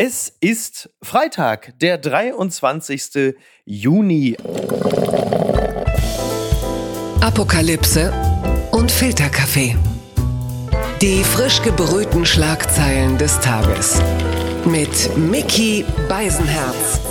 Es ist Freitag, der 23. Juni. Apokalypse und Filterkaffee. Die frisch gebrühten Schlagzeilen des Tages. Mit Mickey Beisenherz.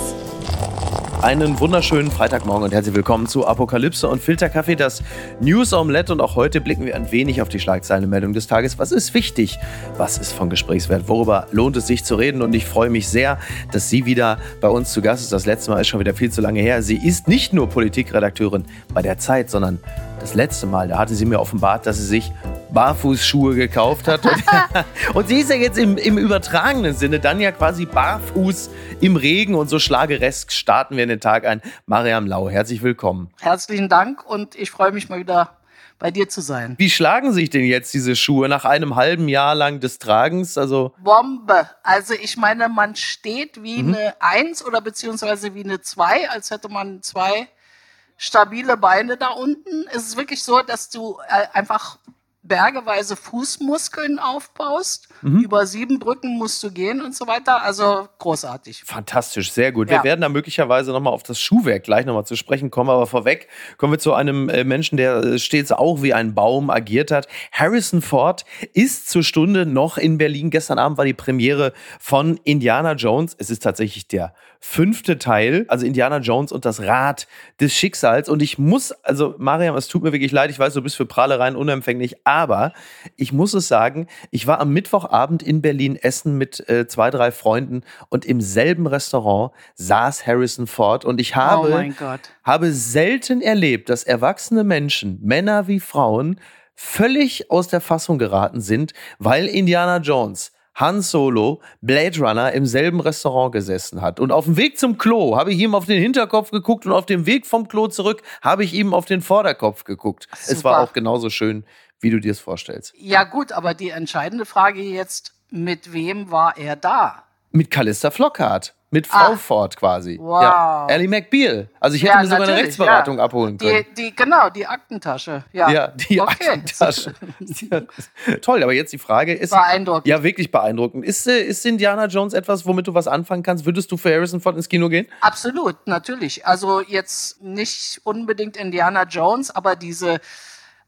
Einen wunderschönen Freitagmorgen und herzlich willkommen zu Apokalypse und Filterkaffee, das News Omelette. Und auch heute blicken wir ein wenig auf die Schlagzeilenmeldung des Tages. Was ist wichtig? Was ist von Gesprächswert? Worüber lohnt es sich zu reden? Und ich freue mich sehr, dass sie wieder bei uns zu Gast ist. Das letzte Mal ist schon wieder viel zu lange her. Sie ist nicht nur Politikredakteurin bei der Zeit, sondern das letzte Mal, da hatte sie mir offenbart, dass sie sich Barfußschuhe gekauft hat. Und, und, sie ist ja jetzt im, im übertragenen Sinne dann ja quasi barfuß im Regen und so schlageresk starten wir in den Tag ein. Mariam Lau, herzlich willkommen. Herzlichen Dank und ich freue mich mal wieder bei dir zu sein. Wie schlagen sich denn jetzt diese Schuhe nach einem halben Jahr lang des Tragens? Also Bombe. Also ich meine, man steht wie mhm. eine Eins oder beziehungsweise wie eine Zwei, als hätte man zwei stabile Beine da unten. Es ist wirklich so, dass du äh, einfach bergeweise Fußmuskeln aufbaust. Mhm. Über sieben Brücken musst du gehen und so weiter. Also großartig. Fantastisch, sehr gut. Ja. Wir werden da möglicherweise nochmal auf das Schuhwerk gleich nochmal zu sprechen kommen. Aber vorweg kommen wir zu einem äh, Menschen, der äh, stets auch wie ein Baum agiert hat. Harrison Ford ist zur Stunde noch in Berlin. Gestern Abend war die Premiere von Indiana Jones. Es ist tatsächlich der fünfte Teil, also Indiana Jones und das Rad des Schicksals. Und ich muss, also Mariam, es tut mir wirklich leid, ich weiß, du bist für Prahlereien unempfänglich, aber ich muss es sagen, ich war am Mittwochabend in Berlin essen mit äh, zwei, drei Freunden und im selben Restaurant saß Harrison Ford und ich habe, oh habe selten erlebt, dass erwachsene Menschen, Männer wie Frauen, völlig aus der Fassung geraten sind, weil Indiana Jones Han Solo, Blade Runner im selben Restaurant gesessen hat. Und auf dem Weg zum Klo habe ich ihm auf den Hinterkopf geguckt und auf dem Weg vom Klo zurück habe ich ihm auf den Vorderkopf geguckt. Super. Es war auch genauso schön, wie du dir es vorstellst. Ja gut, aber die entscheidende Frage jetzt, mit wem war er da? Mit Callista Flockhart. Mit Frau ah, Ford quasi. Wow. Ja. Ellie McBeal. Also ich hätte ja, mir sogar eine Rechtsberatung ja. abholen können. Die, die, genau, die Aktentasche. Ja, ja die okay. Aktentasche. Toll, aber jetzt die Frage ist. Beeindruckend. Ja, wirklich beeindruckend. Ist, äh, ist Indiana Jones etwas, womit du was anfangen kannst? Würdest du für Harrison Ford ins Kino gehen? Absolut, natürlich. Also jetzt nicht unbedingt Indiana Jones, aber diese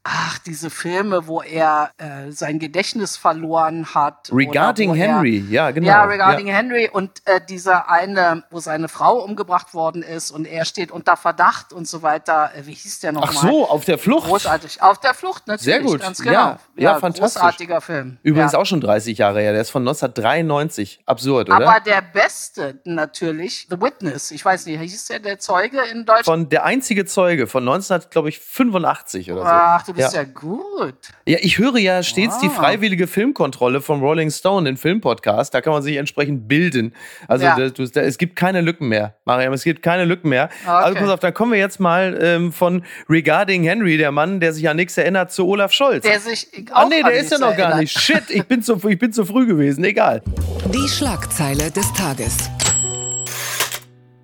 ach, diese Filme, wo er äh, sein Gedächtnis verloren hat. Regarding Henry, er, ja, genau. Ja, Regarding ja. Henry und äh, dieser eine, wo seine Frau umgebracht worden ist und er steht unter Verdacht und so weiter. Äh, wie hieß der nochmal? Ach so, auf der Flucht. Großartig. Auf der Flucht, natürlich. Sehr gut. Ganz genau. Ja, ja, ja fantastisch. Großartiger Film. Übrigens ja. auch schon 30 Jahre her. Der ist von 1993. Absurd, oder? Aber der beste natürlich, The Witness. Ich weiß nicht, hieß der der Zeuge in Deutschland? Von der einzige Zeuge von 1985 oder so. Ach, du bist ja, ja gut. Ja, ich höre ja stets wow. die freiwillige Filmkontrolle vom Rolling Stone, den Filmpodcast. Da kann man sich entsprechend bilden. Also ja. da, da, es gibt keine Lücken mehr, Mariam. Es gibt keine Lücken mehr. Okay. Also pass auf, dann kommen wir jetzt mal ähm, von Regarding Henry, der Mann, der sich an nichts erinnert, zu Olaf Scholz. Der sich auch Ah nee, der ist ja noch gar nicht. Shit, ich bin, zu, ich bin zu früh gewesen. Egal. Die Schlagzeile des Tages.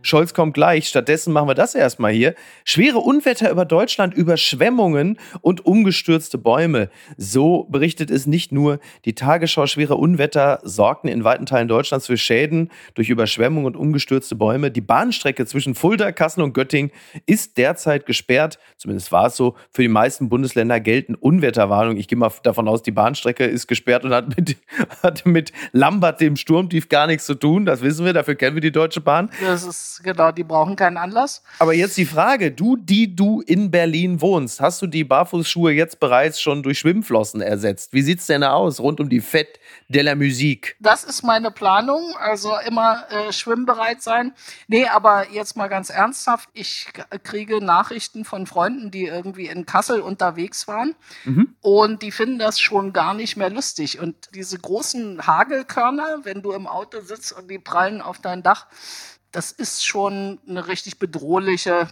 Scholz kommt gleich. Stattdessen machen wir das erstmal hier. Schwere Unwetter über Deutschland, Überschwemmungen und umgestürzte Bäume. So berichtet es nicht nur die Tagesschau. Schwere Unwetter sorgten in weiten Teilen Deutschlands für Schäden durch Überschwemmungen und umgestürzte Bäume. Die Bahnstrecke zwischen Fulda, Kassel und Göttingen ist derzeit gesperrt. Zumindest war es so. Für die meisten Bundesländer gelten Unwetterwarnungen. Ich gehe mal davon aus, die Bahnstrecke ist gesperrt und hat mit, hat mit Lambert, dem Sturmtief, gar nichts zu tun. Das wissen wir. Dafür kennen wir die Deutsche Bahn. Das ist genau, die brauchen keinen Anlass. Aber jetzt die Frage, du, die du in Berlin wohnst, hast du die Barfußschuhe jetzt bereits schon durch Schwimmflossen ersetzt? Wie sieht es denn aus rund um die Fête de la Musique? Das ist meine Planung, also immer äh, schwimmbereit sein. Nee, aber jetzt mal ganz ernsthaft, ich kriege Nachrichten von Freunden, die irgendwie in Kassel unterwegs waren mhm. und die finden das schon gar nicht mehr lustig. Und diese großen Hagelkörner, wenn du im Auto sitzt und die prallen auf dein Dach, das ist schon eine richtig bedrohliche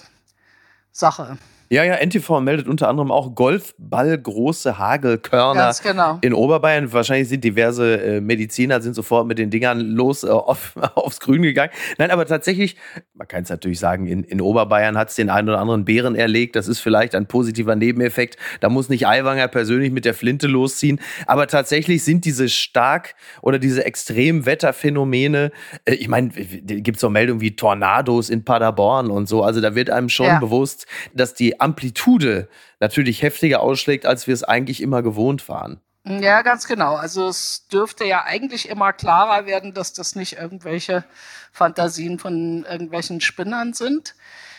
Sache. Ja, ja, NTV meldet unter anderem auch Golfballgroße Hagelkörner Ganz genau. in Oberbayern. Wahrscheinlich sind diverse äh, Mediziner sind sofort mit den Dingern los äh, auf, aufs Grün gegangen. Nein, aber tatsächlich, man kann es natürlich sagen, in, in Oberbayern hat es den einen oder anderen Bären erlegt. Das ist vielleicht ein positiver Nebeneffekt. Da muss nicht Aiwanger persönlich mit der Flinte losziehen. Aber tatsächlich sind diese stark oder diese Extremwetterphänomene, äh, ich meine, gibt es so Meldungen wie Tornados in Paderborn und so. Also da wird einem schon Ja. bewusst, dass die Amplitude natürlich heftiger ausschlägt, als wir es eigentlich immer gewohnt waren. Ja, ganz genau. Also es dürfte ja eigentlich immer klarer werden, dass das nicht irgendwelche Fantasien von irgendwelchen Spinnern sind.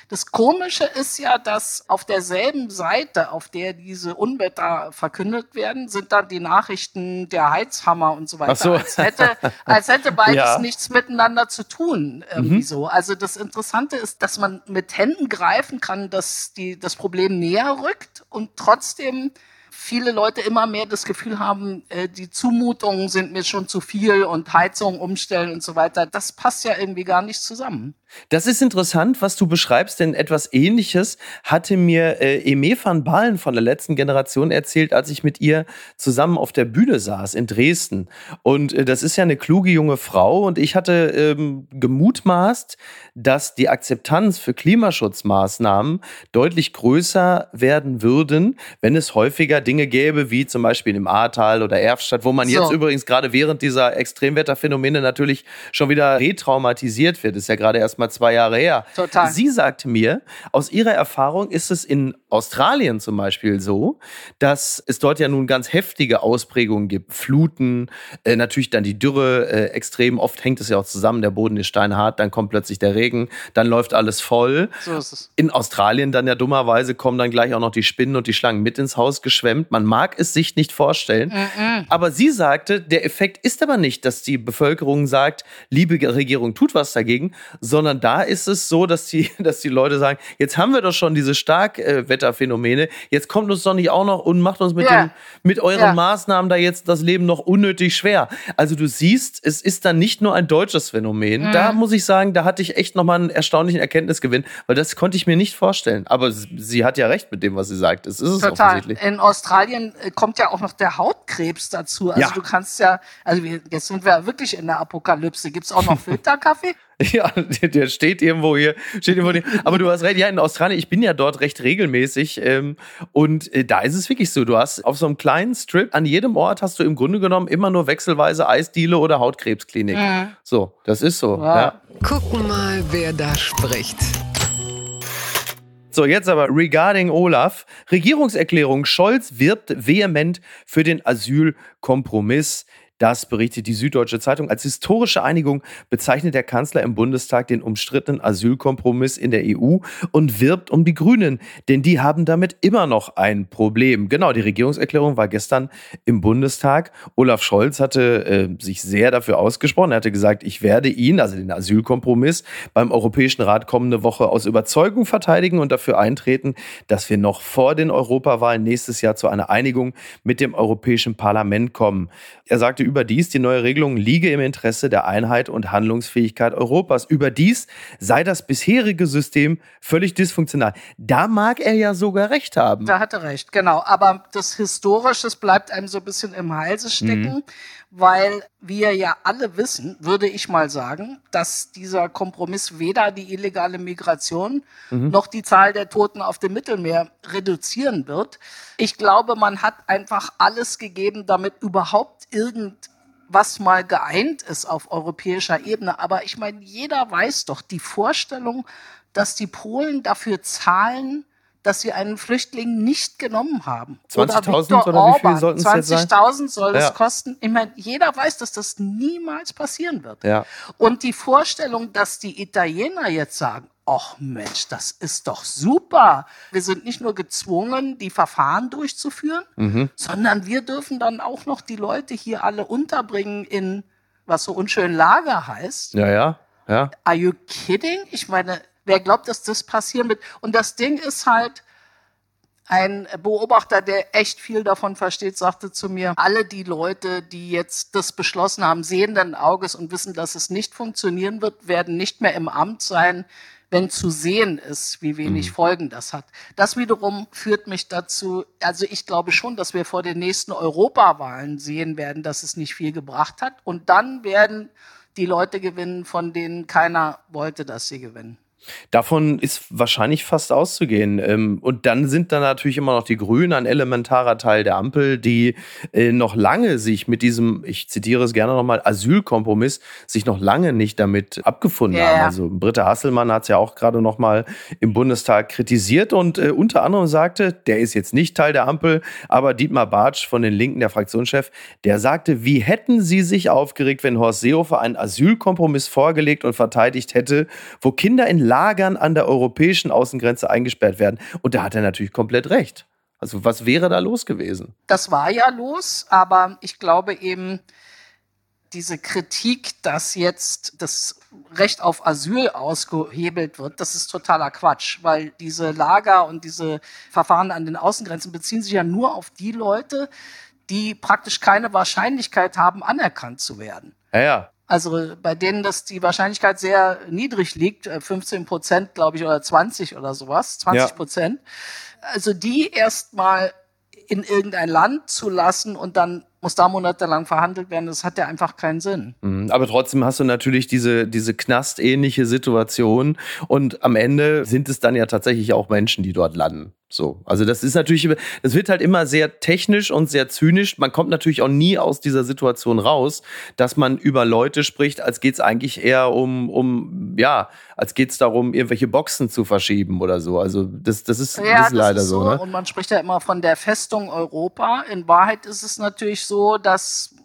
Das Komische ist ja, dass auf derselben Seite, auf der diese Unwetter verkündet werden, sind dann die Nachrichten der Heizhammer und so weiter. So. Als hätte, als hätte beides Ja. nichts miteinander zu tun, irgendwie so. Also das Interessante ist, dass man mit Händen greifen kann, dass die, das Problem näher rückt und trotzdem viele Leute immer mehr das Gefühl haben, äh, die Zumutungen sind mir schon zu viel und Heizung umstellen und so weiter. Das passt ja irgendwie gar nicht zusammen. Das ist interessant, was du beschreibst, denn etwas Ähnliches hatte mir äh, Eme van Balen von der letzten Generation erzählt, als ich mit ihr zusammen auf der Bühne saß in Dresden. Und äh, das ist ja eine kluge junge Frau und ich hatte ähm, gemutmaßt, dass die Akzeptanz für Klimaschutzmaßnahmen deutlich größer werden würden, wenn es häufiger Dinge gäbe, wie zum Beispiel im Ahrtal oder Erfstadt, wo man So. jetzt übrigens gerade während dieser Extremwetterphänomene natürlich schon wieder retraumatisiert wird. ist ja gerade erst mal zwei Jahre her. Total. Sie sagte mir, aus ihrer Erfahrung ist es in Australien zum Beispiel so, dass es dort ja nun ganz heftige Ausprägungen gibt. Fluten, äh, natürlich dann die Dürre äh, extrem. Oft hängt es ja auch zusammen, der Boden ist steinhart, dann kommt plötzlich der Regen, dann läuft alles voll. So ist es. In Australien dann ja dummerweise kommen dann gleich auch noch die Spinnen und die Schlangen mit ins Haus geschwemmt. Man mag es sich nicht vorstellen. Aber sie sagte, der Effekt ist aber nicht, dass die Bevölkerung sagt, liebe Regierung, tut was dagegen, sondern da ist es so, dass die, dass die Leute sagen, jetzt haben wir doch schon diese Starkwetterphänomene, jetzt kommt uns doch nicht auch noch und macht uns mit, Ja. den, mit euren Ja. Maßnahmen da jetzt das Leben noch unnötig schwer. Also du siehst, es ist dann nicht nur ein deutsches Phänomen. Da Mhm. muss ich sagen, da hatte ich echt nochmal einen erstaunlichen Erkenntnisgewinn, weil das konnte ich mir nicht vorstellen. Aber sie, hat ja recht mit dem, was sie sagt. Es ist es Total. offensichtlich. In Australien äh, kommt ja auch noch der Hautkrebs dazu. Also Ja. du kannst ja, also wir, jetzt sind wir wirklich in der Apokalypse. Gibt's auch noch Filterkaffee? Ja, der, steht irgendwo hier. Steht irgendwo hier. Aber du hast recht, ja, in Australien, ich bin ja dort recht regelmäßig. Ähm, und äh, da ist es wirklich so. Du hast auf so einem kleinen Strip, an jedem Ort hast du im Grunde genommen immer nur wechselweise Eisdiele oder Hautkrebsklinik. So, das ist so. Ja. Ja. Gucken mal, wer da spricht. So, jetzt aber regarding Olaf. Regierungserklärung. Scholz wirbt vehement für den Asylkompromiss. Das berichtet die Süddeutsche Zeitung. Als historische Einigung bezeichnet der Kanzler im Bundestag den umstrittenen Asylkompromiss in der EU und wirbt um die Grünen, denn die haben damit immer noch ein Problem. Genau, die Regierungserklärung war gestern im Bundestag. Olaf Scholz hatte äh, sich sehr dafür ausgesprochen. Er hatte gesagt, ich werde ihn, also den Asylkompromiss, beim Europäischen Rat kommende Woche aus Überzeugung verteidigen und dafür eintreten, dass wir noch vor den Europawahlen nächstes Jahr zu einer Einigung mit dem Europäischen Parlament kommen. Er sagte überdies, die neue Regelung liege im Interesse der Einheit und Handlungsfähigkeit Europas. Überdies sei das bisherige System völlig dysfunktional. Da mag er ja sogar recht haben. Da hat er recht, genau. Aber das Historische bleibt einem so ein bisschen im Halse stecken, weil wir ja alle wissen, würde ich mal sagen, dass dieser Kompromiss weder die illegale Migration noch die Zahl der Toten auf dem Mittelmeer reduzieren wird. Ich glaube, man hat einfach alles gegeben, damit überhaupt irgendwas mal geeint ist auf europäischer Ebene. Aber ich meine, jeder weiß doch die Vorstellung, dass die Polen dafür zahlen, dass sie einen Flüchtling nicht genommen haben. 20.000 Viktor oder wie viel sollten es jetzt sein? 20.000 soll Ja. es kosten. Ich meine, jeder weiß, dass das niemals passieren wird. Ja. Und die Vorstellung, dass die Italiener jetzt sagen, ach Mensch, das ist doch super. Wir sind nicht nur gezwungen, die Verfahren durchzuführen, Mhm. sondern wir dürfen dann auch noch die Leute hier alle unterbringen in, was so unschön Lager heißt. Ja, ja, ja. Are you kidding? Ich meine, wer glaubt, dass das passieren wird? Und das Ding ist halt, ein Beobachter, der echt viel davon versteht, sagte zu mir, alle die Leute, die jetzt das beschlossen haben, sehenden Auges und wissen, dass es nicht funktionieren wird, werden nicht mehr im Amt sein, wenn zu sehen ist, wie wenig mhm. Folgen das hat. Das wiederum führt mich dazu, also ich glaube schon, dass wir vor den nächsten Europawahlen sehen werden, dass es nicht viel gebracht hat. Und dann werden die Leute gewinnen, von denen keiner wollte, dass sie gewinnen. Davon ist wahrscheinlich fast auszugehen. Ähm, und dann sind da natürlich immer noch die Grünen, ein elementarer Teil der Ampel, die äh, noch lange sich mit diesem, ich zitiere es gerne nochmal, Asylkompromiss, sich noch lange nicht damit abgefunden yeah. haben. Also Britta Hasselmann hat es ja auch gerade nochmal im Bundestag kritisiert und äh, unter anderem sagte, der ist jetzt nicht Teil der Ampel, aber Dietmar Bartsch von den Linken, der Fraktionschef, der sagte, wie hätten sie sich aufgeregt, wenn Horst Seehofer einen Asylkompromiss vorgelegt und verteidigt hätte, wo Kinder in Lagern an der europäischen Außengrenze eingesperrt werden. Und da hat er natürlich komplett recht. Also was wäre da los gewesen? Das war ja los, aber ich glaube eben, diese Kritik, dass jetzt das Recht auf Asyl ausgehebelt wird, das ist totaler Quatsch, weil diese Lager und diese Verfahren an den Außengrenzen beziehen sich ja nur auf die Leute, die praktisch keine Wahrscheinlichkeit haben, anerkannt zu werden. Ja, ja. Also bei denen, dass die Wahrscheinlichkeit sehr niedrig liegt, 15 äh, Prozent, glaube ich, oder 20 oder sowas, 20 Prozent. Ja. Also die erstmal in irgendein Land zu lassen und dann muss da monatelang verhandelt werden, das hat ja einfach keinen Sinn. Mhm, aber trotzdem hast du natürlich diese, diese knastähnliche Situation und am Ende sind es dann ja tatsächlich auch Menschen, die dort landen. So, also das ist natürlich, das wird halt immer sehr technisch und sehr zynisch. Man kommt natürlich auch nie aus dieser Situation raus, dass man über Leute spricht, als geht es eigentlich eher um, um, ja, als geht es darum, irgendwelche Boxen zu verschieben oder so. Also das, das ist, ja, das ist leider ist so. so ne? Und man spricht ja immer von der Festung Europa. In Wahrheit ist es natürlich so, dass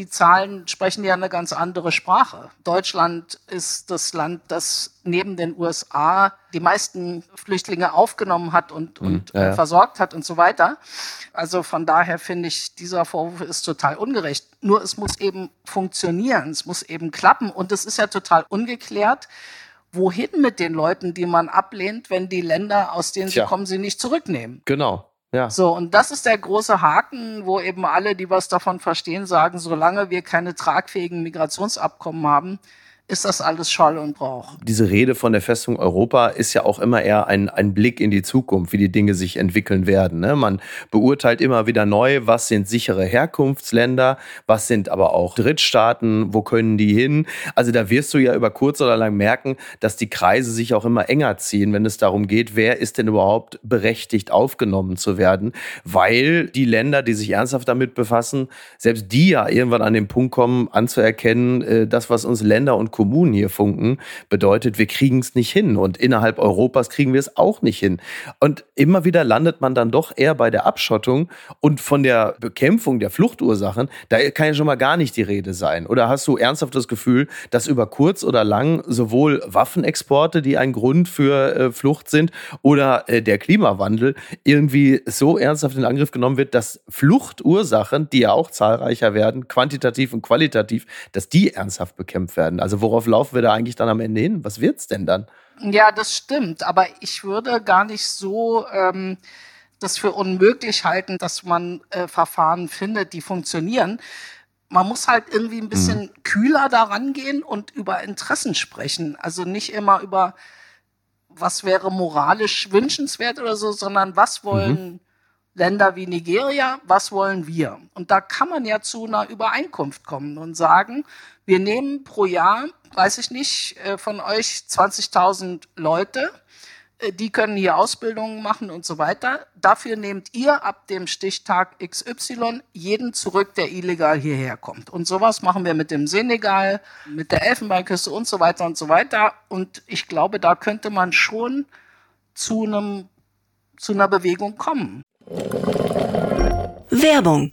die Zahlen sprechen ja eine ganz andere Sprache. Deutschland ist das Land, das neben den USA die meisten Flüchtlinge aufgenommen hat und, mhm, und ja, ja. versorgt hat und so weiter. Also von daher finde ich, dieser Vorwurf ist total ungerecht. Nur es muss eben funktionieren, es muss eben klappen und es ist ja total ungeklärt, wohin mit den Leuten, die man ablehnt, wenn die Länder, aus denen Tja. sie kommen, sie nicht zurücknehmen. Genau. Ja. So, und das ist der große Haken, wo eben alle, die was davon verstehen, sagen, solange wir keine tragfähigen Migrationsabkommen haben, ist das alles Schall und Brauch. Diese Rede von der Festung Europa ist ja auch immer eher ein, ein Blick in die Zukunft, wie die Dinge sich entwickeln werden. Ne? Man beurteilt immer wieder neu, was sind sichere Herkunftsländer, was sind aber auch Drittstaaten, wo können die hin. Also da wirst du ja über kurz oder lang merken, dass die Kreise sich auch immer enger ziehen, wenn es darum geht, wer ist denn überhaupt berechtigt aufgenommen zu werden, weil die Länder, die sich ernsthaft damit befassen, selbst die ja irgendwann an den Punkt kommen, anzuerkennen, äh, das, was uns Länder und Kommunen hier funken, bedeutet, wir kriegen es nicht hin. Und innerhalb Europas kriegen wir es auch nicht hin. Und immer wieder landet man dann doch eher bei der Abschottung und von der Bekämpfung der Fluchtursachen, da kann ja schon mal gar nicht die Rede sein. Oder hast du ernsthaft das Gefühl, dass über kurz oder lang sowohl Waffenexporte, die ein Grund für äh, Flucht sind, oder äh, der Klimawandel irgendwie so ernsthaft in Angriff genommen wird, dass Fluchtursachen, die ja auch zahlreicher werden, quantitativ und qualitativ, dass die ernsthaft bekämpft werden. Also wo worauf laufen wir da eigentlich dann am Ende hin? Was wird's denn dann? Ja, das stimmt. Aber ich würde gar nicht so ähm, das für unmöglich halten, dass man äh, Verfahren findet, die funktionieren. Man muss halt irgendwie ein bisschen mhm. kühler daran gehen und über Interessen sprechen. Also nicht immer über, was wäre moralisch wünschenswert oder so, sondern was wollen mhm. Länder wie Nigeria, was wollen wir? Und da kann man ja zu einer Übereinkunft kommen und sagen, wir nehmen pro Jahr, weiß ich nicht, äh, von euch 20.000 Leute, äh, die können hier Ausbildungen machen und so weiter. Dafür nehmt ihr ab dem Stichtag XY jeden zurück, der illegal hierher kommt. Und sowas machen wir mit dem Senegal, mit der Elfenbeinküste und so weiter und so weiter. Und ich glaube, da könnte man schon zu einem, zu einer Bewegung kommen. Werbung.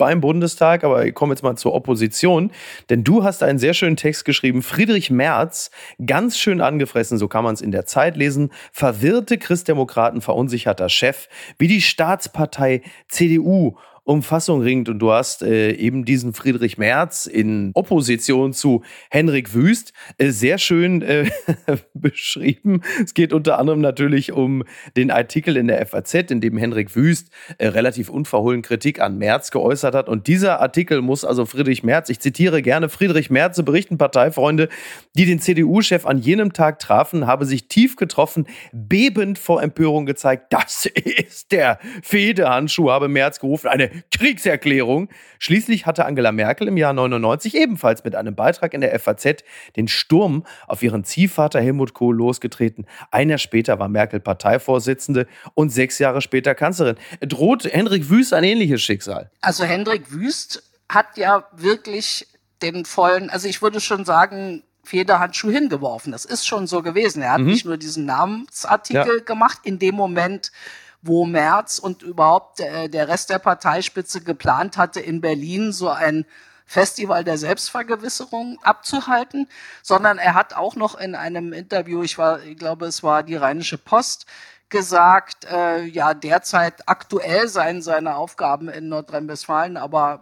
beim Bundestag, aber ich komme jetzt mal zur Opposition, denn du hast einen sehr schönen Text geschrieben, Friedrich Merz, ganz schön angefressen, so kann man es in der Zeit lesen, verwirrte Christdemokraten verunsicherter Chef, wie die Staatspartei CDU um Fassung ringt. Und du hast äh, eben diesen Friedrich Merz in Opposition zu Henrik Wüst äh, sehr schön äh, beschrieben. Es geht unter anderem natürlich um den Artikel in der FAZ, in dem Henrik Wüst äh, relativ unverhohlen Kritik an Merz geäußert hat. Und dieser Artikel muss also Friedrich Merz, ich zitiere gerne Friedrich Merz, berichten Parteifreunde, die den CDU-Chef an jenem Tag trafen, habe sich tief getroffen, bebend vor Empörung gezeigt. Das ist der Fehdehandschuh, habe Merz gerufen. Eine Kriegserklärung. Schließlich hatte Angela Merkel im Jahr 99 ebenfalls mit einem Beitrag in der FAZ den Sturm auf ihren Ziehvater Helmut Kohl losgetreten. Ein Jahr später war Merkel Parteivorsitzende und sechs Jahre später Kanzlerin. Droht Hendrik Wüst ein ähnliches Schicksal? Also Hendrik Wüst hat ja wirklich den vollen, also ich würde schon sagen, Federhandschuh hingeworfen. Das ist schon so gewesen. Er hat mhm. nicht nur diesen Namensartikel ja. gemacht, in dem Moment, wo Merz und überhaupt äh, der Rest der Parteispitze geplant hatte, in Berlin so ein Festival der Selbstvergewisserung abzuhalten, sondern er hat auch noch in einem Interview, ich war, ich glaube, es war die Rheinische Post, gesagt, äh, ja, derzeit aktuell seien seine Aufgaben in Nordrhein-Westfalen, aber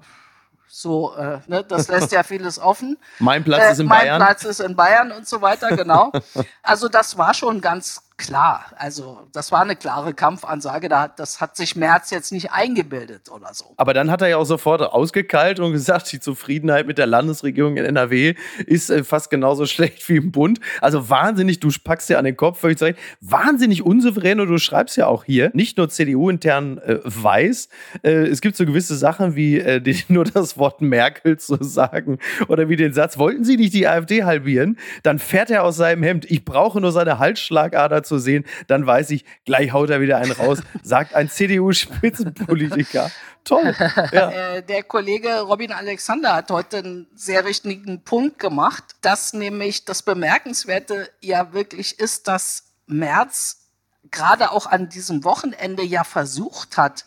so, äh, ne, das lässt ja vieles offen. mein Platz äh, ist in mein Bayern. Mein Platz ist in Bayern und so weiter, genau. Also das war schon ganz klar. Also das war eine klare Kampfansage. das hat sich Merz jetzt nicht eingebildet oder so. Aber dann hat er ja auch sofort ausgekeilt und gesagt, die Zufriedenheit mit der Landesregierung in NRW ist äh, fast genauso schlecht wie im Bund. Also wahnsinnig, du packst dir an den Kopf, völlig zurecht, wahnsinnig unsouverän und du schreibst ja auch hier, nicht nur CDU-intern äh, weiß, äh, es gibt so gewisse Sachen wie äh, die, nur das Wort Merkel zu sagen oder wie den Satz, wollten Sie nicht die AfD halbieren? Dann fährt er aus seinem Hemd, ich brauche nur seine Halsschlagader zu sehen, dann weiß ich, gleich haut er wieder einen raus, sagt ein CDU-Spitzenpolitiker. Toll. Ja. Äh, der Kollege Robin Alexander hat heute einen sehr richtigen Punkt gemacht, dass nämlich das Bemerkenswerte ja wirklich ist, dass Merz gerade auch an diesem Wochenende ja versucht hat,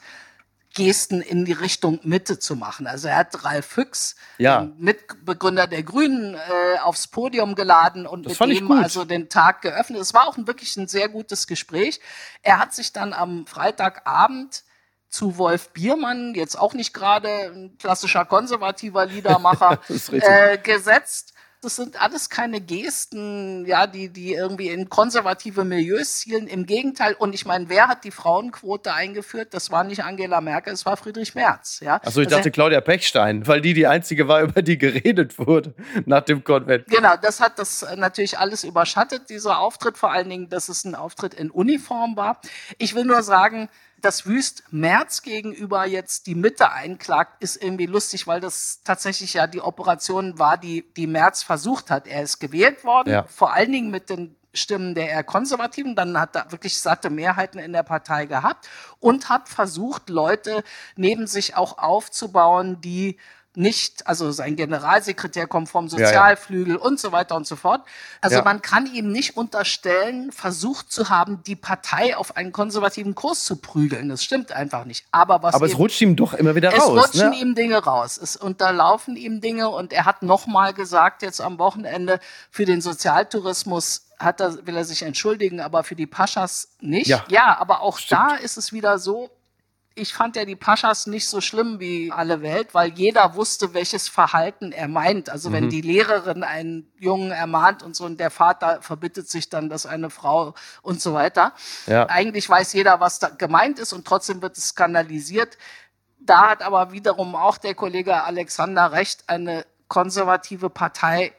Gesten in die Richtung Mitte zu machen. Also er hat Ralf Füchs, ja. Mitbegründer der Grünen, äh, aufs Podium geladen und das mit ihm also den Tag geöffnet. Es war auch ein, wirklich ein sehr gutes Gespräch. Er hat sich dann am Freitagabend zu Wolf Biermann, jetzt auch nicht gerade ein klassischer konservativer Liedermacher, äh, gesetzt das sind alles keine Gesten, ja, die, die irgendwie in konservative Milieus zielen. Im Gegenteil. Und ich meine, wer hat die Frauenquote eingeführt? Das war nicht Angela Merkel, es war Friedrich Merz, ja. Achso, ich dachte Claudia Pechstein, weil die die einzige war, über die geredet wurde nach dem Konvent. Genau, das hat das natürlich alles überschattet, dieser Auftritt. Vor allen Dingen, dass es ein Auftritt in Uniform war. Ich will nur sagen, dass Wüst März gegenüber jetzt die Mitte einklagt, ist irgendwie lustig, weil das tatsächlich ja die Operation war, die, die März versucht hat. Er ist gewählt worden, ja. vor allen Dingen mit den Stimmen der eher Konservativen, dann hat er wirklich satte Mehrheiten in der Partei gehabt und hat versucht, Leute neben sich auch aufzubauen, die nicht, also sein Generalsekretär kommt vom Sozialflügel ja, ja. und so weiter und so fort. Also ja. man kann ihm nicht unterstellen, versucht zu haben, die Partei auf einen konservativen Kurs zu prügeln. Das stimmt einfach nicht. Aber was Aber es rutscht ihm doch immer wieder es raus. Es rutschen ne? ihm Dinge raus. Es unterlaufen ihm Dinge und er hat nochmal gesagt jetzt am Wochenende für den Sozialtourismus hat er, will er sich entschuldigen, aber für die Paschas nicht. Ja, ja aber auch Stimmt. da ist es wieder so, ich fand ja die Paschas nicht so schlimm wie alle Welt, weil jeder wusste, welches Verhalten er meint. Also mhm. wenn die Lehrerin einen Jungen ermahnt und so und der Vater verbittet sich dann, dass eine Frau und so weiter. Ja. Eigentlich weiß jeder, was da gemeint ist und trotzdem wird es skandalisiert. Da hat aber wiederum auch der Kollege Alexander recht, eine konservative Partei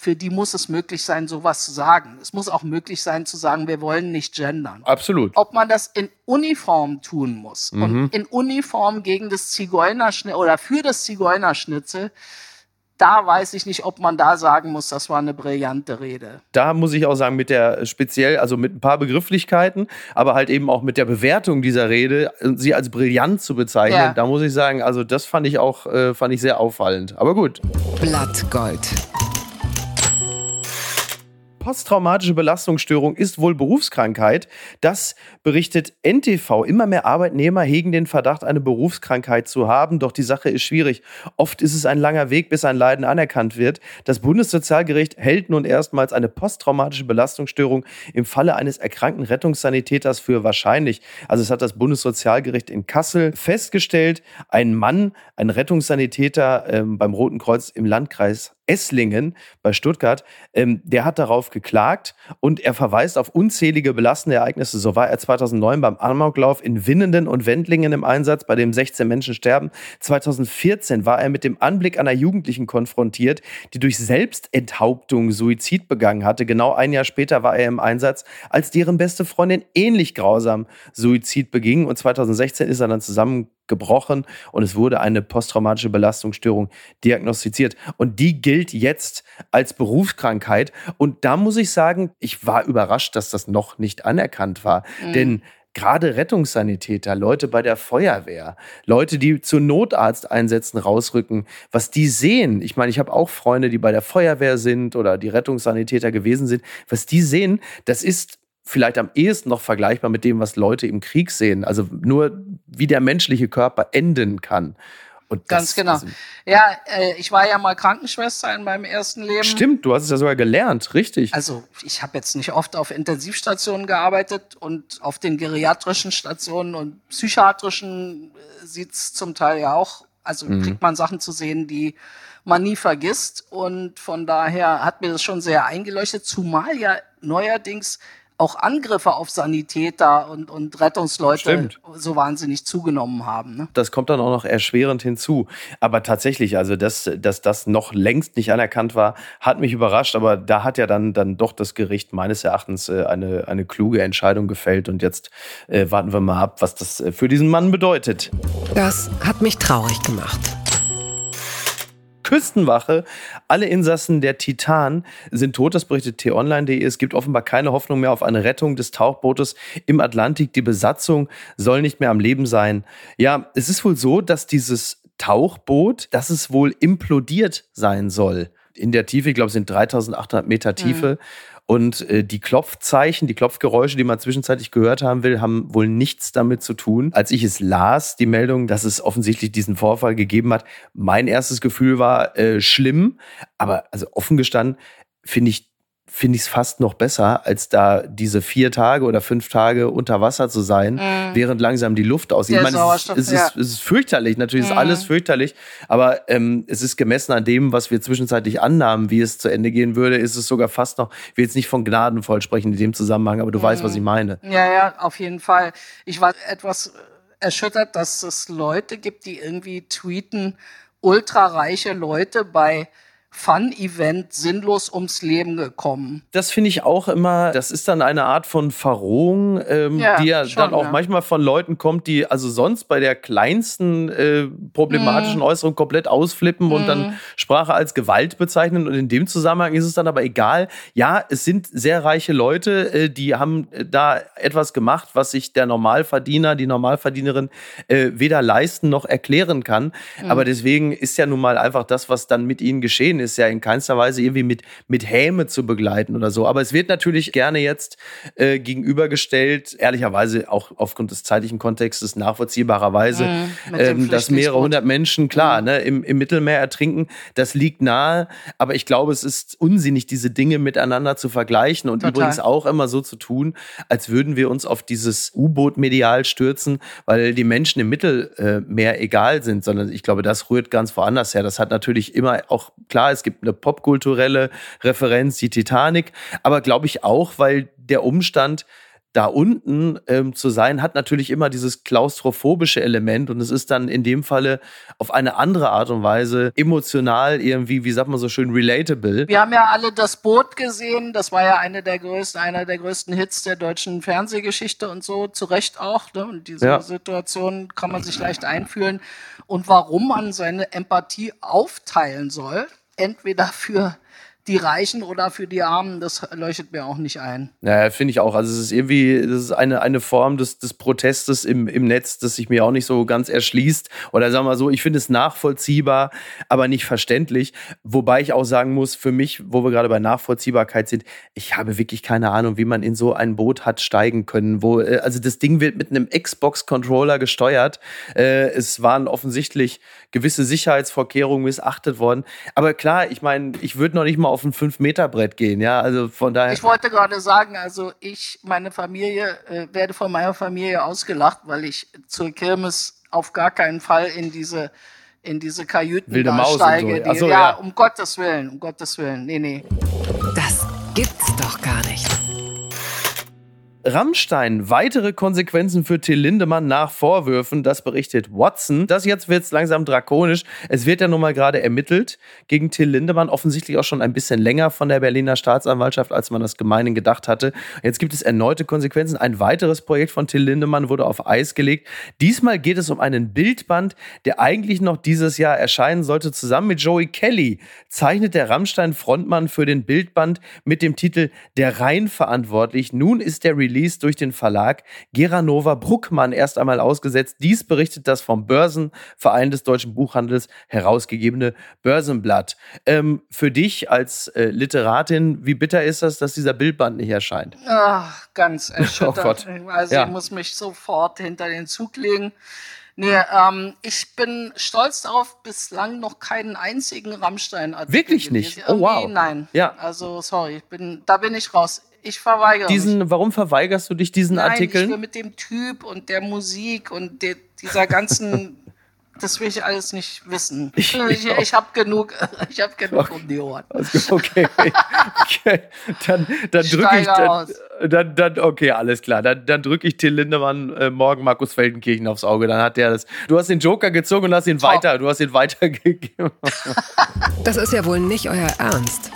für die muss es möglich sein, sowas zu sagen. Es muss auch möglich sein zu sagen, wir wollen nicht gendern. Absolut. Ob man das in Uniform tun muss mhm. und in Uniform gegen das Zigeunerschnitzel oder für das Zigeunerschnitzel, da weiß ich nicht, ob man da sagen muss, das war eine brillante Rede. Da muss ich auch sagen, mit der speziell, also mit ein paar Begrifflichkeiten, aber halt eben auch mit der Bewertung dieser Rede, sie als brillant zu bezeichnen, ja. da muss ich sagen, also das fand ich auch, äh, fand ich sehr auffallend. Aber gut. Blattgold. Posttraumatische Belastungsstörung ist wohl Berufskrankheit. Das berichtet NTV. Immer mehr Arbeitnehmer hegen den Verdacht, eine Berufskrankheit zu haben. Doch die Sache ist schwierig. Oft ist es ein langer Weg, bis ein Leiden anerkannt wird. Das Bundessozialgericht hält nun erstmals eine posttraumatische Belastungsstörung im Falle eines erkrankten Rettungssanitäters für wahrscheinlich. Also es hat das Bundessozialgericht in Kassel festgestellt. Ein Mann, ein Rettungssanitäter ähm, beim Roten Kreuz im Landkreis Esslingen bei Stuttgart, ähm, der hat darauf geklagt und er verweist auf unzählige belastende Ereignisse. So war er 2009 beim Amoklauf in Winnenden und Wendlingen im Einsatz, bei dem 16 Menschen sterben. 2014 war er mit dem Anblick einer Jugendlichen konfrontiert, die durch Selbstenthauptung Suizid begangen hatte. Genau ein Jahr später war er im Einsatz, als deren beste Freundin ähnlich grausam Suizid beging. Und 2016 ist er dann zusammen gebrochen und es wurde eine posttraumatische Belastungsstörung diagnostiziert. Und die gilt jetzt als Berufskrankheit. Und da muss ich sagen, ich war überrascht, dass das noch nicht anerkannt war. Mhm. Denn gerade Rettungssanitäter, Leute bei der Feuerwehr, Leute, die zu Notarzteinsätzen rausrücken, was die sehen. Ich meine, ich habe auch Freunde, die bei der Feuerwehr sind oder die Rettungssanitäter gewesen sind. Was die sehen, das ist vielleicht am ehesten noch vergleichbar mit dem, was Leute im Krieg sehen. Also nur, wie der menschliche Körper enden kann. Und Ganz genau. Also, ja, äh, ich war ja mal Krankenschwester in meinem ersten Leben. Stimmt, du hast es ja sogar gelernt, richtig. Also ich habe jetzt nicht oft auf Intensivstationen gearbeitet und auf den geriatrischen Stationen und psychiatrischen äh, sieht's zum Teil ja auch. Also mhm. kriegt man Sachen zu sehen, die man nie vergisst. Und von daher hat mir das schon sehr eingeleuchtet, zumal ja neuerdings auch Angriffe auf Sanitäter und, und Rettungsleute Stimmt. so wahnsinnig zugenommen haben. Ne? Das kommt dann auch noch erschwerend hinzu. Aber tatsächlich, also dass, dass das noch längst nicht anerkannt war, hat mich überrascht. Aber da hat ja dann, dann doch das Gericht meines Erachtens äh, eine, eine kluge Entscheidung gefällt. Und jetzt äh, warten wir mal ab, was das äh, für diesen Mann bedeutet. Das hat mich traurig gemacht. Küstenwache. Alle Insassen der Titan sind tot, das berichtet t-online.de. Es gibt offenbar keine Hoffnung mehr auf eine Rettung des Tauchbootes im Atlantik. Die Besatzung soll nicht mehr am Leben sein. Ja, es ist wohl so, dass dieses Tauchboot, dass es wohl implodiert sein soll. In der Tiefe, ich glaube, es sind 3800 Meter Tiefe. Mhm. Und äh, die Klopfzeichen, die Klopfgeräusche, die man zwischenzeitlich gehört haben will, haben wohl nichts damit zu tun. Als ich es las, die Meldung, dass es offensichtlich diesen Vorfall gegeben hat, mein erstes Gefühl war äh, schlimm. Aber also offen gestanden, finde ich finde ich es fast noch besser, als da diese vier Tage oder fünf Tage unter Wasser zu sein, mhm. während langsam die Luft aussieht. ich meine, es, ist, es, ja. ist, es ist fürchterlich, natürlich mhm. ist alles fürchterlich, aber ähm, es ist gemessen an dem, was wir zwischenzeitlich annahmen, wie es zu Ende gehen würde, ist es sogar fast noch, ich will jetzt nicht von gnadenvoll sprechen in dem Zusammenhang, aber du mhm. weißt, was ich meine. Ja, ja, auf jeden Fall. Ich war etwas erschüttert, dass es Leute gibt, die irgendwie tweeten, ultrareiche Leute bei Fun-Event sinnlos ums Leben gekommen. Das finde ich auch immer, das ist dann eine Art von Verrohung, ähm, ja, die ja schon, dann auch ja. manchmal von Leuten kommt, die also sonst bei der kleinsten äh, problematischen mm. Äußerung komplett ausflippen mm. und dann mhm. Sprache als Gewalt bezeichnen. Und in dem Zusammenhang ist es dann aber egal. Ja, es sind sehr reiche Leute, äh, die haben äh, da etwas gemacht, was sich der Normalverdiener, die Normalverdienerin äh, weder leisten noch erklären kann. Mm. Aber deswegen ist ja nun mal einfach das, was dann mit ihnen geschehen ist, ja in keinster Weise irgendwie mit, mit Häme zu begleiten oder so. Aber es wird natürlich gerne jetzt äh, gegenübergestellt, ehrlicherweise auch aufgrund des zeitlichen Kontextes nachvollziehbarerweise, mhm, ähm, dass mehrere hundert Menschen, klar, mhm. ne, im, im Mittelmeer ertrinken. Das liegt nahe, aber ich glaube, es ist unsinnig, diese Dinge miteinander zu vergleichen und Total. übrigens auch immer so zu tun, als würden wir uns auf dieses U-Boot medial stürzen, weil die Menschen im Mittelmeer egal sind, sondern ich glaube, das rührt ganz woanders her. Das hat natürlich immer auch klar es gibt eine popkulturelle Referenz, die Titanic, aber glaube ich auch, weil der Umstand, da unten ähm, zu sein, hat natürlich immer dieses klaustrophobische Element und es ist dann in dem Falle auf eine andere Art und Weise emotional irgendwie, wie sagt man so schön, relatable. Wir haben ja alle das Boot gesehen, das war ja eine der größten, einer der größten Hits der deutschen Fernsehgeschichte und so, zu Recht auch. Ne? Und diese ja. Situation kann man sich leicht einfühlen. Und warum man seine Empathie aufteilen soll, entweder für die Reichen oder für die Armen, das leuchtet mir auch nicht ein. Ja, finde ich auch. Also es ist irgendwie, das ist eine, eine Form des, des Protestes im, im Netz, das sich mir auch nicht so ganz erschließt. Oder sagen wir so, ich finde es nachvollziehbar, aber nicht verständlich. Wobei ich auch sagen muss, für mich, wo wir gerade bei Nachvollziehbarkeit sind, ich habe wirklich keine Ahnung, wie man in so ein Boot hat steigen können. Wo, äh, also das Ding wird mit einem Xbox-Controller gesteuert. Äh, es waren offensichtlich gewisse Sicherheitsvorkehrungen missachtet worden. Aber klar, ich meine, ich würde noch nicht mal auf ein 5-Meter-Brett gehen, ja. Also von daher. Ich wollte gerade sagen, also ich, meine Familie, äh, werde von meiner Familie ausgelacht, weil ich zur Kirmes auf gar keinen Fall in diese in diese Kajüten Wilde Maus steige. So. Die, so, ja, ja, um Gottes Willen, um Gottes Willen. Nee, nee. Das gibt's doch gar nicht. Rammstein, weitere Konsequenzen für Till Lindemann nach Vorwürfen, das berichtet Watson. Das jetzt wird es langsam drakonisch. Es wird ja nun mal gerade ermittelt gegen Till Lindemann, offensichtlich auch schon ein bisschen länger von der Berliner Staatsanwaltschaft, als man das gemeinen gedacht hatte. Jetzt gibt es erneute Konsequenzen. Ein weiteres Projekt von Till Lindemann wurde auf Eis gelegt. Diesmal geht es um einen Bildband, der eigentlich noch dieses Jahr erscheinen sollte. Zusammen mit Joey Kelly zeichnet der Rammstein-Frontmann für den Bildband mit dem Titel Der Rhein verantwortlich. Nun ist der Release durch den Verlag Geranova Bruckmann erst einmal ausgesetzt. Dies berichtet das vom Börsenverein des deutschen Buchhandels herausgegebene Börsenblatt. Ähm, für dich als äh, Literatin, wie bitter ist das, dass dieser Bildband nicht erscheint? Ach, ganz erschütternd. Oh Gott. Also ja. ich muss mich sofort hinter den Zug legen. Nee, ähm, ich bin stolz darauf, bislang noch keinen einzigen Rammstein-Artikel. Wirklich nicht? Oh, wow. Nein. Ja. Also, sorry, bin, da bin ich raus ich verweigere diesen, mich. Warum verweigerst du dich diesen Nein, Artikeln? Ich will mit dem Typ und der Musik und der, dieser ganzen, das will ich alles nicht wissen. Ich, ich, ich habe genug, ich habe genug okay. um die Ohren. Okay, okay. Dann, dann drücke ich, dann, dann, dann, okay, alles klar. Dann, dann drücke ich Till Lindemann äh, morgen Markus Feldenkirchen aufs Auge. Dann hat der das. Du hast den Joker gezogen und hast ihn Top. weiter, du hast ihn weitergegeben. Das ist ja wohl nicht euer Ernst.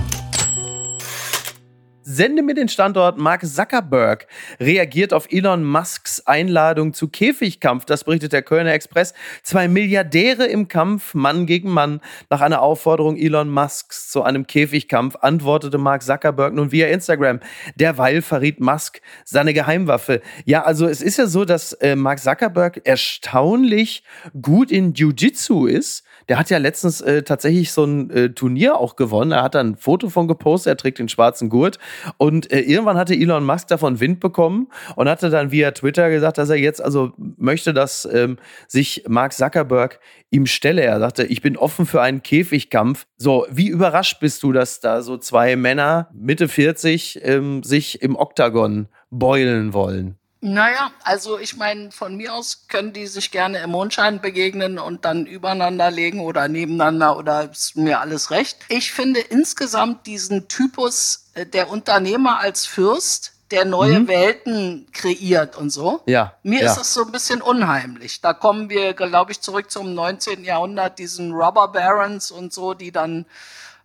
Sende mir den Standort. Mark Zuckerberg reagiert auf Elon Musks Einladung zu Käfigkampf. Das berichtet der Kölner Express. Zwei Milliardäre im Kampf, Mann gegen Mann. Nach einer Aufforderung Elon Musks zu einem Käfigkampf antwortete Mark Zuckerberg nun via Instagram. Derweil verriet Musk seine Geheimwaffe. Ja, also es ist ja so, dass äh, Mark Zuckerberg erstaunlich gut in Jiu-Jitsu ist. Der hat ja letztens äh, tatsächlich so ein äh, Turnier auch gewonnen. Er hat da ein Foto von gepostet. Er trägt den schwarzen Gurt. Und äh, irgendwann hatte Elon Musk davon Wind bekommen und hatte dann via Twitter gesagt, dass er jetzt also möchte, dass ähm, sich Mark Zuckerberg ihm stelle. Er sagte, ich bin offen für einen Käfigkampf. So, wie überrascht bist du, dass da so zwei Männer Mitte 40 ähm, sich im Oktagon beulen wollen? Naja, also ich meine, von mir aus können die sich gerne im Mondschein begegnen und dann übereinander legen oder nebeneinander oder ist mir alles recht. Ich finde insgesamt diesen Typus äh, der Unternehmer als Fürst, der neue mhm. Welten kreiert und so. Ja. Mir ja. ist das so ein bisschen unheimlich. Da kommen wir, glaube ich, zurück zum 19. Jahrhundert, diesen Robber Barons und so, die dann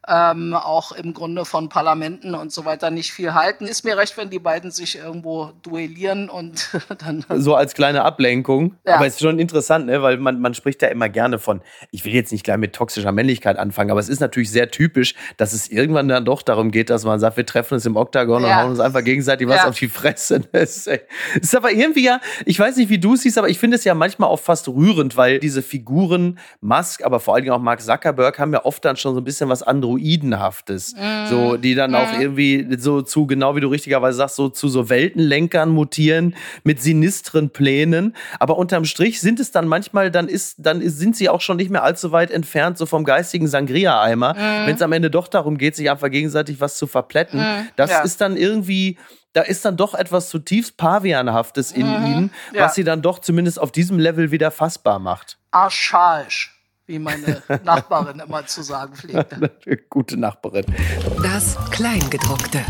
ähm, auch im Grunde von Parlamenten und so weiter nicht viel halten. Ist mir recht, wenn die beiden sich irgendwo duellieren und dann. So als kleine Ablenkung. Ja. Aber es ist schon interessant, ne? weil man, man spricht ja immer gerne von, ich will jetzt nicht gleich mit toxischer Männlichkeit anfangen, aber es ist natürlich sehr typisch, dass es irgendwann dann doch darum geht, dass man sagt, wir treffen uns im Oktagon ja. und hauen uns einfach gegenseitig was ja. auf die Fresse. Das ist, ist aber irgendwie ja, ich weiß nicht, wie du es siehst, aber ich finde es ja manchmal auch fast rührend, weil diese Figuren, Musk, aber vor allen Dingen auch Mark Zuckerberg, haben ja oft dann schon so ein bisschen was anderes Androidenhaftes. Mm. So, die dann mm. auch mhm. irgendwie so zu, genau wie du richtigerweise sagst, so zu so Weltenlenkern mutieren mit sinistren Plänen. Aber unterm Strich sind es dann manchmal, dann ist, dann ist, sind sie auch schon nicht mehr allzu weit entfernt, so vom geistigen Sangria-Eimer. Mm. Wenn es am Ende doch darum geht, sich einfach gegenseitig was zu verplätten. Mhm. Das ja. ist dann irgendwie, da ist dann doch etwas zutiefst Pavianhaftes in mhm. ihnen, was ja. sie dann doch zumindest auf diesem Level wieder fassbar macht. Archaisch wie meine Nachbarin immer zu sagen pflegte. Gute Nachbarin. Das Kleingedruckte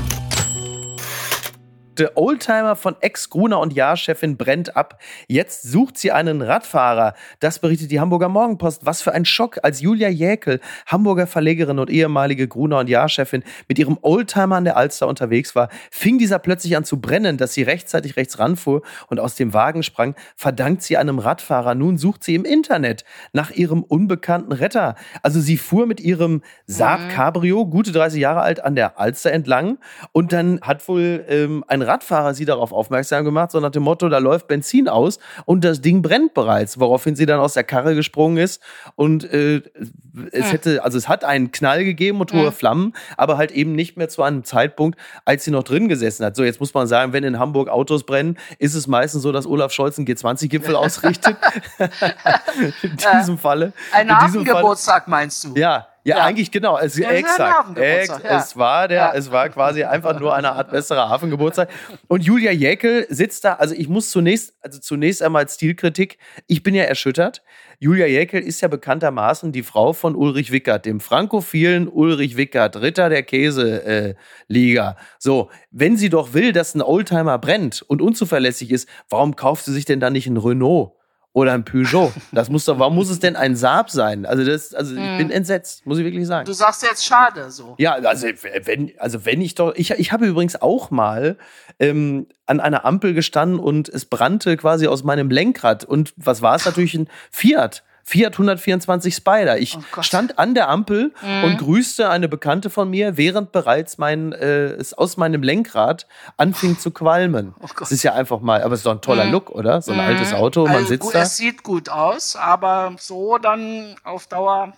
der Oldtimer von Ex-Gruner und Jahrchefin brennt ab. Jetzt sucht sie einen Radfahrer. Das berichtet die Hamburger Morgenpost. Was für ein Schock, als Julia Jäkel, Hamburger Verlegerin und ehemalige Gruner und Jahrchefin, mit ihrem Oldtimer an der Alster unterwegs war, fing dieser plötzlich an zu brennen, dass sie rechtzeitig rechts ranfuhr und aus dem Wagen sprang, verdankt sie einem Radfahrer. Nun sucht sie im Internet nach ihrem unbekannten Retter. Also sie fuhr mit ihrem Saab mhm. Cabrio, gute 30 Jahre alt, an der Alster entlang und dann hat wohl ähm, ein Radfahrer sie darauf aufmerksam gemacht, so nach dem Motto, da läuft Benzin aus und das Ding brennt bereits, woraufhin sie dann aus der Karre gesprungen ist und äh, es hm. hätte, also es hat einen Knall gegeben und hohe hm. Flammen, aber halt eben nicht mehr zu einem Zeitpunkt, als sie noch drin gesessen hat. So, jetzt muss man sagen, wenn in Hamburg Autos brennen, ist es meistens so, dass Olaf Scholz einen G20-Gipfel ausrichtet. in diesem Falle. Ein Hafengeburtstag meinst du? Ja, ja, ja, eigentlich genau. Es, ja, exakt. Ex, ja. Es war der, es war quasi einfach nur eine Art besserer Hafengeburtstag. Und Julia Jäckel sitzt da. Also ich muss zunächst, also zunächst einmal Stilkritik. Ich bin ja erschüttert. Julia Jäckel ist ja bekanntermaßen die Frau von Ulrich Wickert, dem frankophilen Ulrich Wickert, Ritter der Käseliga. Äh, so, wenn sie doch will, dass ein Oldtimer brennt und unzuverlässig ist, warum kauft sie sich denn dann nicht ein Renault? Oder ein Peugeot. Das muss doch, warum muss es denn ein Saab sein? Also das, also ich bin entsetzt, muss ich wirklich sagen. Du sagst jetzt schade so. Ja, also wenn, also wenn ich doch, ich, ich habe übrigens auch mal ähm, an einer Ampel gestanden und es brannte quasi aus meinem Lenkrad und was war es natürlich ein Fiat. Fiat 124 Spider. Ich oh stand an der Ampel mhm. und grüßte eine Bekannte von mir, während bereits mein, äh, es aus meinem Lenkrad anfing zu qualmen. Oh das ist ja einfach mal, aber es ist doch ein toller mhm. Look, oder? So ein mhm. altes Auto, man also, sitzt gut, da. Es sieht gut aus, aber so dann auf Dauer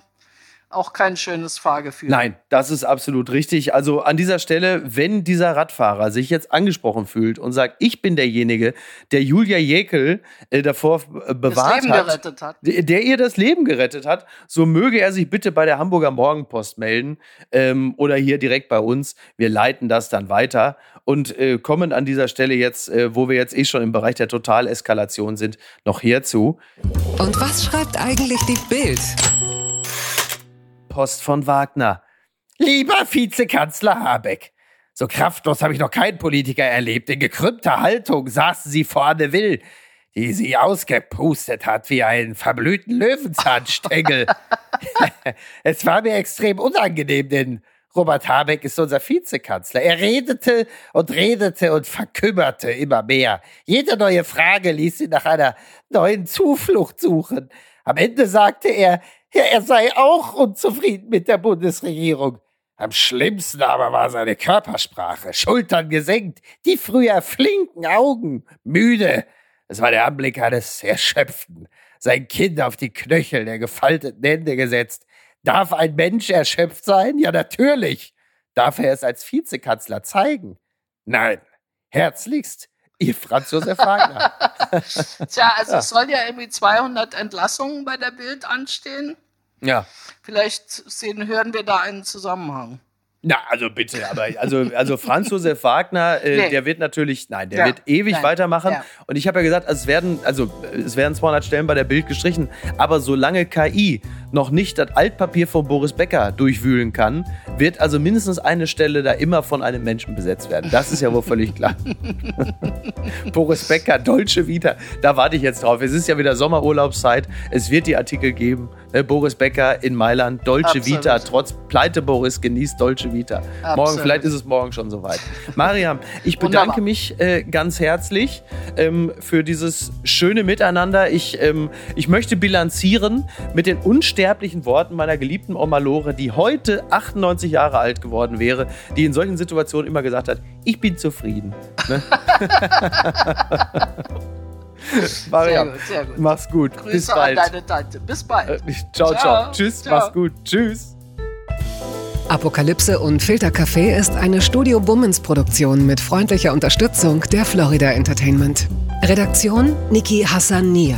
auch kein schönes Fahrgefühl. Nein, das ist absolut richtig. Also an dieser Stelle, wenn dieser Radfahrer sich jetzt angesprochen fühlt und sagt, ich bin derjenige, der Julia Jäkel äh, davor äh, bewahrt hat, hat, der ihr das Leben gerettet hat, so möge er sich bitte bei der Hamburger Morgenpost melden ähm, oder hier direkt bei uns. Wir leiten das dann weiter und äh, kommen an dieser Stelle jetzt, äh, wo wir jetzt eh schon im Bereich der Totaleskalation sind, noch hierzu. Und was schreibt eigentlich die Bild? Post von Wagner. Lieber Vizekanzler Habeck, so kraftlos habe ich noch keinen Politiker erlebt. In gekrümmter Haltung saßen Sie vor Anne Will, die sie ausgepustet hat wie einen verblühten Löwenzahnstängel. es war mir extrem unangenehm, denn Robert Habeck ist unser Vizekanzler. Er redete und redete und verkümmerte immer mehr. Jede neue Frage ließ ihn nach einer neuen Zuflucht suchen. Am Ende sagte er, ja, er sei auch unzufrieden mit der Bundesregierung. Am schlimmsten aber war seine Körpersprache. Schultern gesenkt, die früher flinken Augen, müde. Es war der Anblick eines Erschöpften. Sein Kind auf die Knöchel der gefalteten Hände gesetzt. Darf ein Mensch erschöpft sein? Ja, natürlich. Darf er es als Vizekanzler zeigen? Nein. Herzlichst, Ihr Franz Josef Wagner. Tja, also es soll ja irgendwie 200 Entlassungen bei der Bild anstehen. ja. Vielleicht sehen, hören wir da einen Zusammenhang. Na, also bitte, aber also, also Franz Josef Wagner, äh, Nee. der wird natürlich, nein, der Ja, wird ewig nein, weitermachen. ja. Und ich habe ja gesagt, es werden, also es werden 200 Stellen bei der Bild gestrichen, aber solange KI noch nicht das Altpapier von Boris Becker durchwühlen kann, wird also mindestens eine Stelle da immer von einem Menschen besetzt werden. Das ist ja wohl völlig klar. Boris Becker, Deutsche Vita, da warte ich jetzt drauf. Es ist ja wieder Sommerurlaubszeit. Es wird die Artikel geben. Ne, Boris Becker in Mailand, Deutsche Absolut. Vita, trotz Pleite Boris genießt Deutsche Vita. Morgen, Absolut. vielleicht ist es morgen schon soweit. Mariam, ich bedanke Wunderbar. mich äh, ganz herzlich ähm, für dieses schöne Miteinander. Ich, ähm, ich möchte bilanzieren mit den unsterblichen Worten meiner geliebten Oma Lore, die heute 98 Jahre alt geworden wäre, die in solchen Situationen immer gesagt hat, ich bin zufrieden. Ne? Mariam, Sehr gut, sehr gut. mach's gut. Grüße Bis an bald. deine Tante. Bis bald. Äh, ciao, ciao, Ciao. Tschüss, Ciao. mach's gut. Tschüss. Apokalypse und Filtercafé ist eine Studio Bummens Produktion mit freundlicher Unterstützung der Florida Entertainment. Redaktion Niki Hassania.